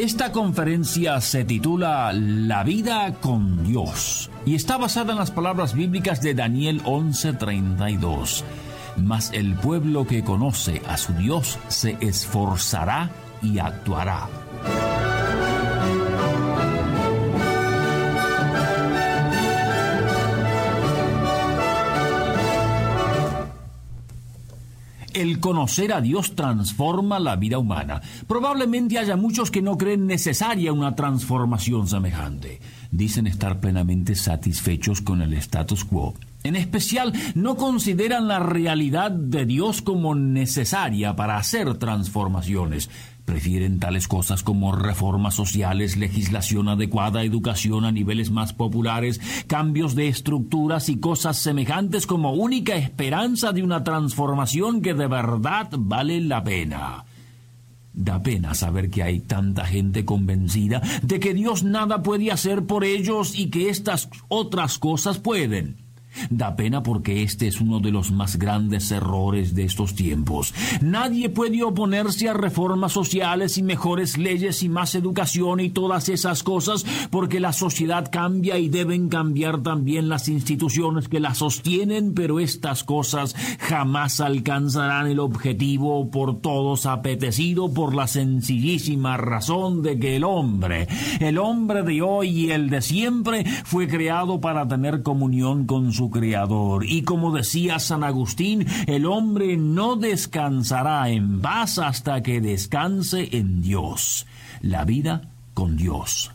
Esta conferencia se titula La vida con Dios y está basada en las palabras bíblicas de Daniel 11:32. Mas el pueblo que conoce a su Dios se esforzará y actuará. El conocer a Dios transforma la vida humana. Probablemente haya muchos que no creen necesaria una transformación semejante. Dicen estar plenamente satisfechos con el status quo. En especial, no consideran la realidad de Dios como necesaria para hacer transformaciones. Prefieren tales cosas como reformas sociales, legislación adecuada, educación a niveles más populares, cambios de estructuras y cosas semejantes como única esperanza de una transformación que de verdad vale la pena. Da pena saber que hay tanta gente convencida de que Dios nada puede hacer por ellos y que estas otras cosas pueden. Da pena porque este es uno de los más grandes errores de estos tiempos. Nadie puede oponerse a reformas sociales y mejores leyes y más educación y todas esas cosas porque la sociedad cambia y deben cambiar también las instituciones que la sostienen, pero estas cosas jamás alcanzarán el objetivo por todos apetecido por la sencillísima razón de que el hombre, el hombre de hoy y el de siempre, fue creado para tener comunión con su su Creador. Y como decía San Agustín, el hombre no descansará en paz hasta que descanse en Dios. La vida con Dios.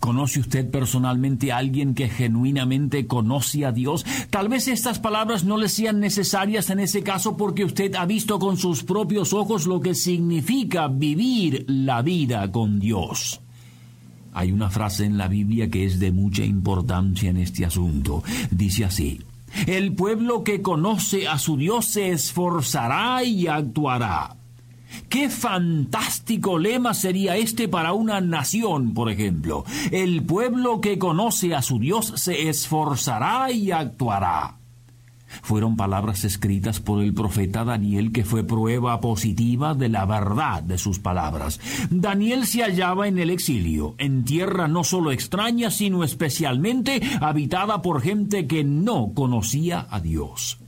¿Conoce usted personalmente a alguien que genuinamente conoce a Dios? Tal vez estas palabras no le sean necesarias en ese caso porque usted ha visto con sus propios ojos lo que significa vivir la vida con Dios. Hay una frase en la Biblia que es de mucha importancia en este asunto. Dice así, el pueblo que conoce a su Dios se esforzará y actuará. Qué fantástico lema sería este para una nación, por ejemplo. El pueblo que conoce a su Dios se esforzará y actuará. Fueron palabras escritas por el profeta Daniel que fue prueba positiva de la verdad de sus palabras. Daniel se hallaba en el exilio, en tierra no solo extraña, sino especialmente habitada por gente que no conocía a Dios.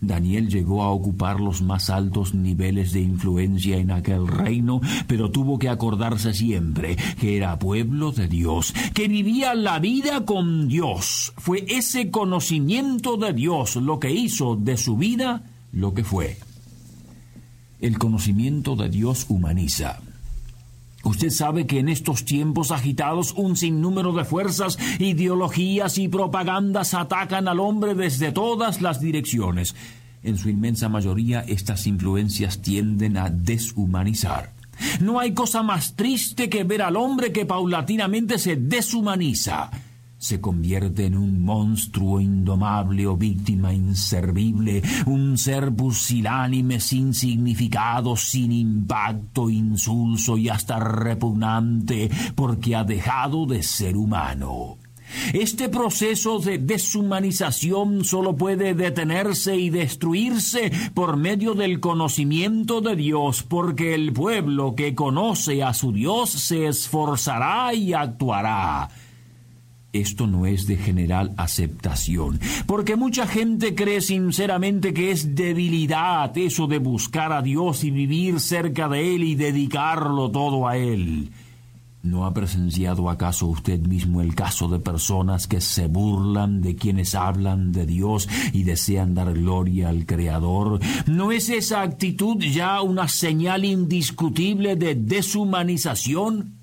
Daniel llegó a ocupar los más altos niveles de influencia en aquel reino, pero tuvo que acordarse siempre que era pueblo de Dios, que vivía la vida con Dios. Fue ese conocimiento de Dios lo que hizo de su vida lo que fue. El conocimiento de Dios humaniza. Usted sabe que en estos tiempos agitados un sinnúmero de fuerzas, ideologías y propagandas atacan al hombre desde todas las direcciones. En su inmensa mayoría estas influencias tienden a deshumanizar. No hay cosa más triste que ver al hombre que paulatinamente se deshumaniza se convierte en un monstruo indomable o víctima inservible, un ser pusilánime sin significado, sin impacto, insulso y hasta repugnante, porque ha dejado de ser humano. Este proceso de deshumanización solo puede detenerse y destruirse por medio del conocimiento de Dios, porque el pueblo que conoce a su Dios se esforzará y actuará esto no es de general aceptación, porque mucha gente cree sinceramente que es debilidad eso de buscar a Dios y vivir cerca de Él y dedicarlo todo a Él. ¿No ha presenciado acaso usted mismo el caso de personas que se burlan de quienes hablan de Dios y desean dar gloria al Creador? ¿No es esa actitud ya una señal indiscutible de deshumanización?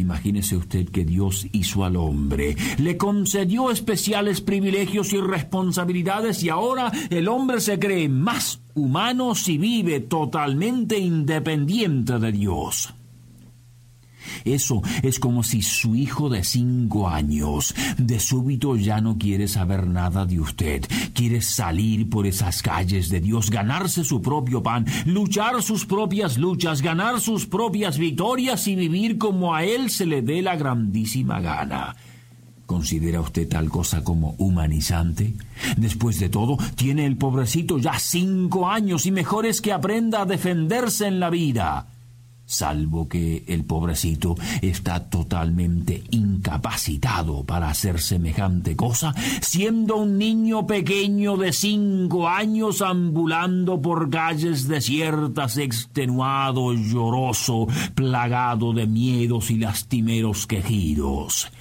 Imagínese usted que Dios hizo al hombre, le concedió especiales privilegios y responsabilidades y ahora el hombre se cree más humano si vive totalmente independiente de Dios. Eso es como si su hijo de cinco años de súbito ya no quiere saber nada de usted, quiere salir por esas calles de Dios, ganarse su propio pan, luchar sus propias luchas, ganar sus propias victorias y vivir como a él se le dé la grandísima gana. ¿Considera usted tal cosa como humanizante? Después de todo, tiene el pobrecito ya cinco años y mejor es que aprenda a defenderse en la vida salvo que el pobrecito está totalmente incapacitado para hacer semejante cosa, siendo un niño pequeño de cinco años ambulando por calles desiertas, extenuado, lloroso, plagado de miedos y lastimeros quejidos.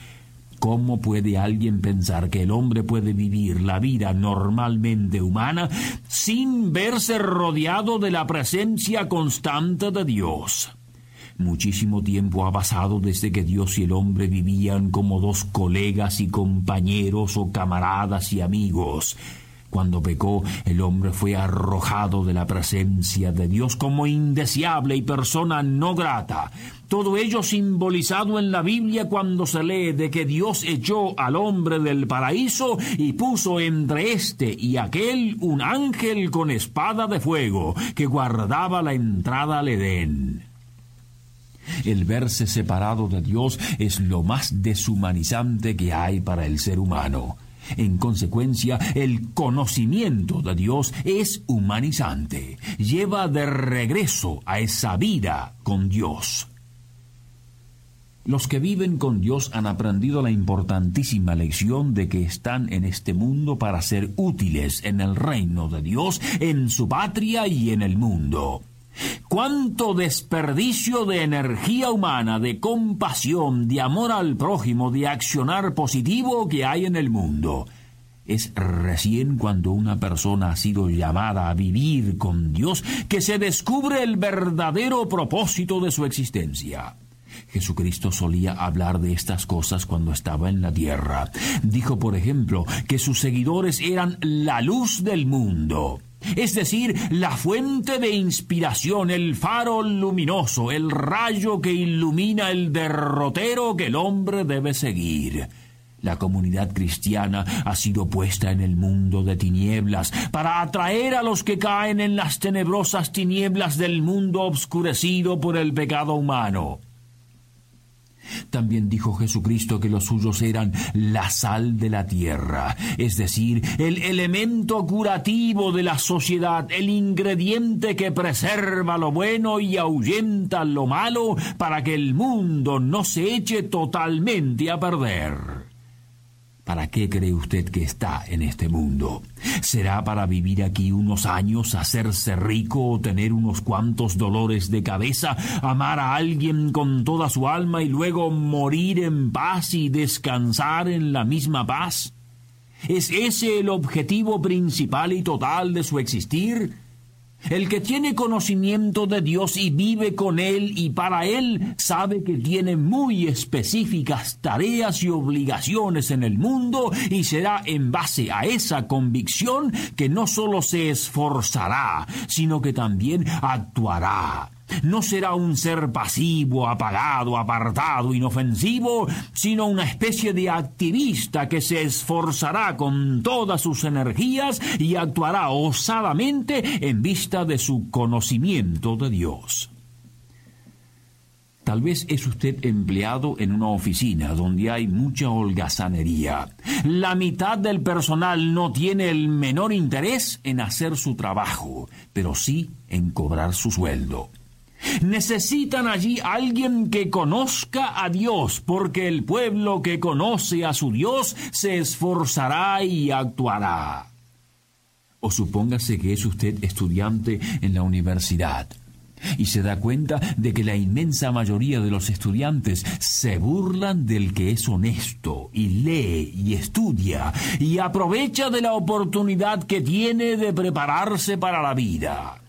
¿Cómo puede alguien pensar que el hombre puede vivir la vida normalmente humana sin verse rodeado de la presencia constante de Dios? Muchísimo tiempo ha pasado desde que Dios y el hombre vivían como dos colegas y compañeros o camaradas y amigos. Cuando pecó, el hombre fue arrojado de la presencia de Dios como indeseable y persona no grata. Todo ello simbolizado en la Biblia cuando se lee de que Dios echó al hombre del paraíso y puso entre éste y aquel un ángel con espada de fuego que guardaba la entrada al Edén. El verse separado de Dios es lo más deshumanizante que hay para el ser humano. En consecuencia, el conocimiento de Dios es humanizante, lleva de regreso a esa vida con Dios. Los que viven con Dios han aprendido la importantísima lección de que están en este mundo para ser útiles en el reino de Dios, en su patria y en el mundo. Cuánto desperdicio de energía humana, de compasión, de amor al prójimo, de accionar positivo que hay en el mundo. Es recién cuando una persona ha sido llamada a vivir con Dios que se descubre el verdadero propósito de su existencia. Jesucristo solía hablar de estas cosas cuando estaba en la tierra. Dijo, por ejemplo, que sus seguidores eran la luz del mundo es decir, la fuente de inspiración, el faro luminoso, el rayo que ilumina el derrotero que el hombre debe seguir. La comunidad cristiana ha sido puesta en el mundo de tinieblas para atraer a los que caen en las tenebrosas tinieblas del mundo obscurecido por el pecado humano. También dijo Jesucristo que los suyos eran la sal de la tierra, es decir, el elemento curativo de la sociedad, el ingrediente que preserva lo bueno y ahuyenta lo malo para que el mundo no se eche totalmente a perder. ¿Para qué cree usted que está en este mundo? ¿Será para vivir aquí unos años, hacerse rico o tener unos cuantos dolores de cabeza, amar a alguien con toda su alma y luego morir en paz y descansar en la misma paz? ¿Es ese el objetivo principal y total de su existir? El que tiene conocimiento de Dios y vive con Él y para Él sabe que tiene muy específicas tareas y obligaciones en el mundo y será en base a esa convicción que no solo se esforzará, sino que también actuará no será un ser pasivo, apagado, apartado, inofensivo, sino una especie de activista que se esforzará con todas sus energías y actuará osadamente en vista de su conocimiento de Dios. Tal vez es usted empleado en una oficina donde hay mucha holgazanería. La mitad del personal no tiene el menor interés en hacer su trabajo, pero sí en cobrar su sueldo. Necesitan allí alguien que conozca a Dios, porque el pueblo que conoce a su Dios se esforzará y actuará. O supóngase que es usted estudiante en la universidad y se da cuenta de que la inmensa mayoría de los estudiantes se burlan del que es honesto y lee y estudia y aprovecha de la oportunidad que tiene de prepararse para la vida.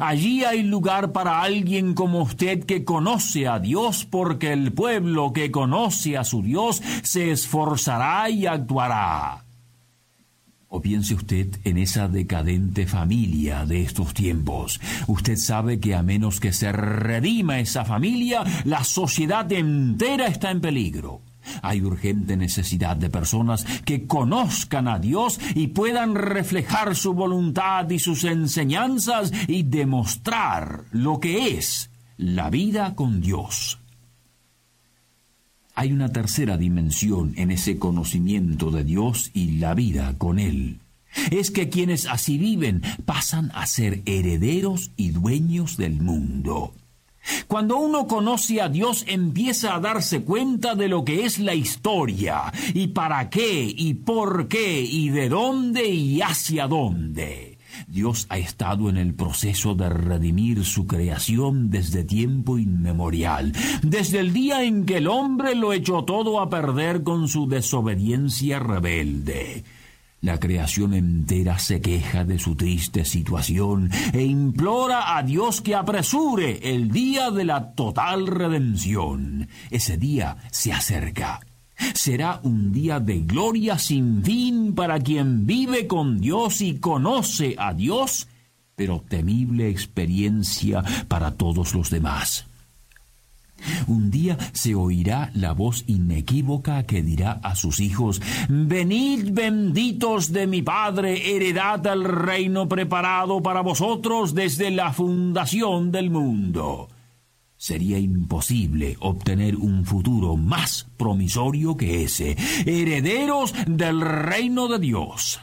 Allí hay lugar para alguien como usted que conoce a Dios, porque el pueblo que conoce a su Dios se esforzará y actuará. O piense usted en esa decadente familia de estos tiempos. Usted sabe que a menos que se redima esa familia, la sociedad entera está en peligro. Hay urgente necesidad de personas que conozcan a Dios y puedan reflejar su voluntad y sus enseñanzas y demostrar lo que es la vida con Dios. Hay una tercera dimensión en ese conocimiento de Dios y la vida con Él. Es que quienes así viven pasan a ser herederos y dueños del mundo. Cuando uno conoce a Dios empieza a darse cuenta de lo que es la historia, y para qué, y por qué, y de dónde, y hacia dónde. Dios ha estado en el proceso de redimir su creación desde tiempo inmemorial, desde el día en que el hombre lo echó todo a perder con su desobediencia rebelde. La creación entera se queja de su triste situación e implora a Dios que apresure el día de la total redención. Ese día se acerca. Será un día de gloria sin fin para quien vive con Dios y conoce a Dios, pero temible experiencia para todos los demás. Un día se oirá la voz inequívoca que dirá a sus hijos, Venid benditos de mi Padre, heredad el reino preparado para vosotros desde la fundación del mundo. Sería imposible obtener un futuro más promisorio que ese, herederos del reino de Dios.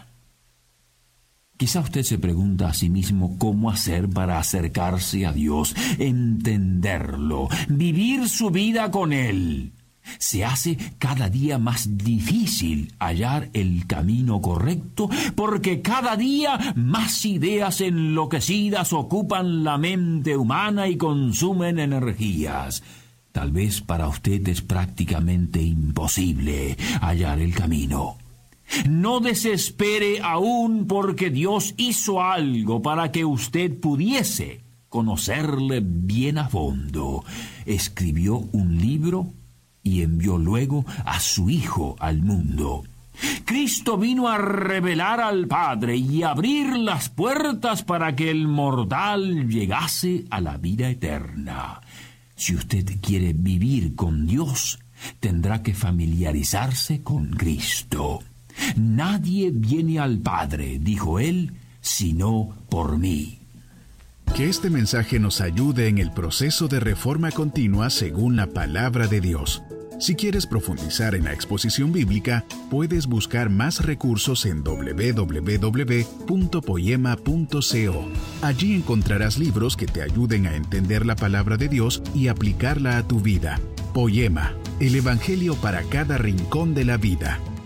Quizá usted se pregunta a sí mismo cómo hacer para acercarse a Dios, entenderlo, vivir su vida con Él se hace cada día más difícil hallar el camino correcto porque cada día más ideas enloquecidas ocupan la mente humana y consumen energías. Tal vez para usted es prácticamente imposible hallar el camino. No desespere aún porque Dios hizo algo para que usted pudiese conocerle bien a fondo. Escribió un libro y envió luego a su Hijo al mundo. Cristo vino a revelar al Padre y abrir las puertas para que el mortal llegase a la vida eterna. Si usted quiere vivir con Dios, tendrá que familiarizarse con Cristo. Nadie viene al Padre, dijo él, sino por mí. Que este mensaje nos ayude en el proceso de reforma continua según la palabra de Dios. Si quieres profundizar en la exposición bíblica, puedes buscar más recursos en www.poema.co. Allí encontrarás libros que te ayuden a entender la palabra de Dios y aplicarla a tu vida. Poema, el Evangelio para cada rincón de la vida.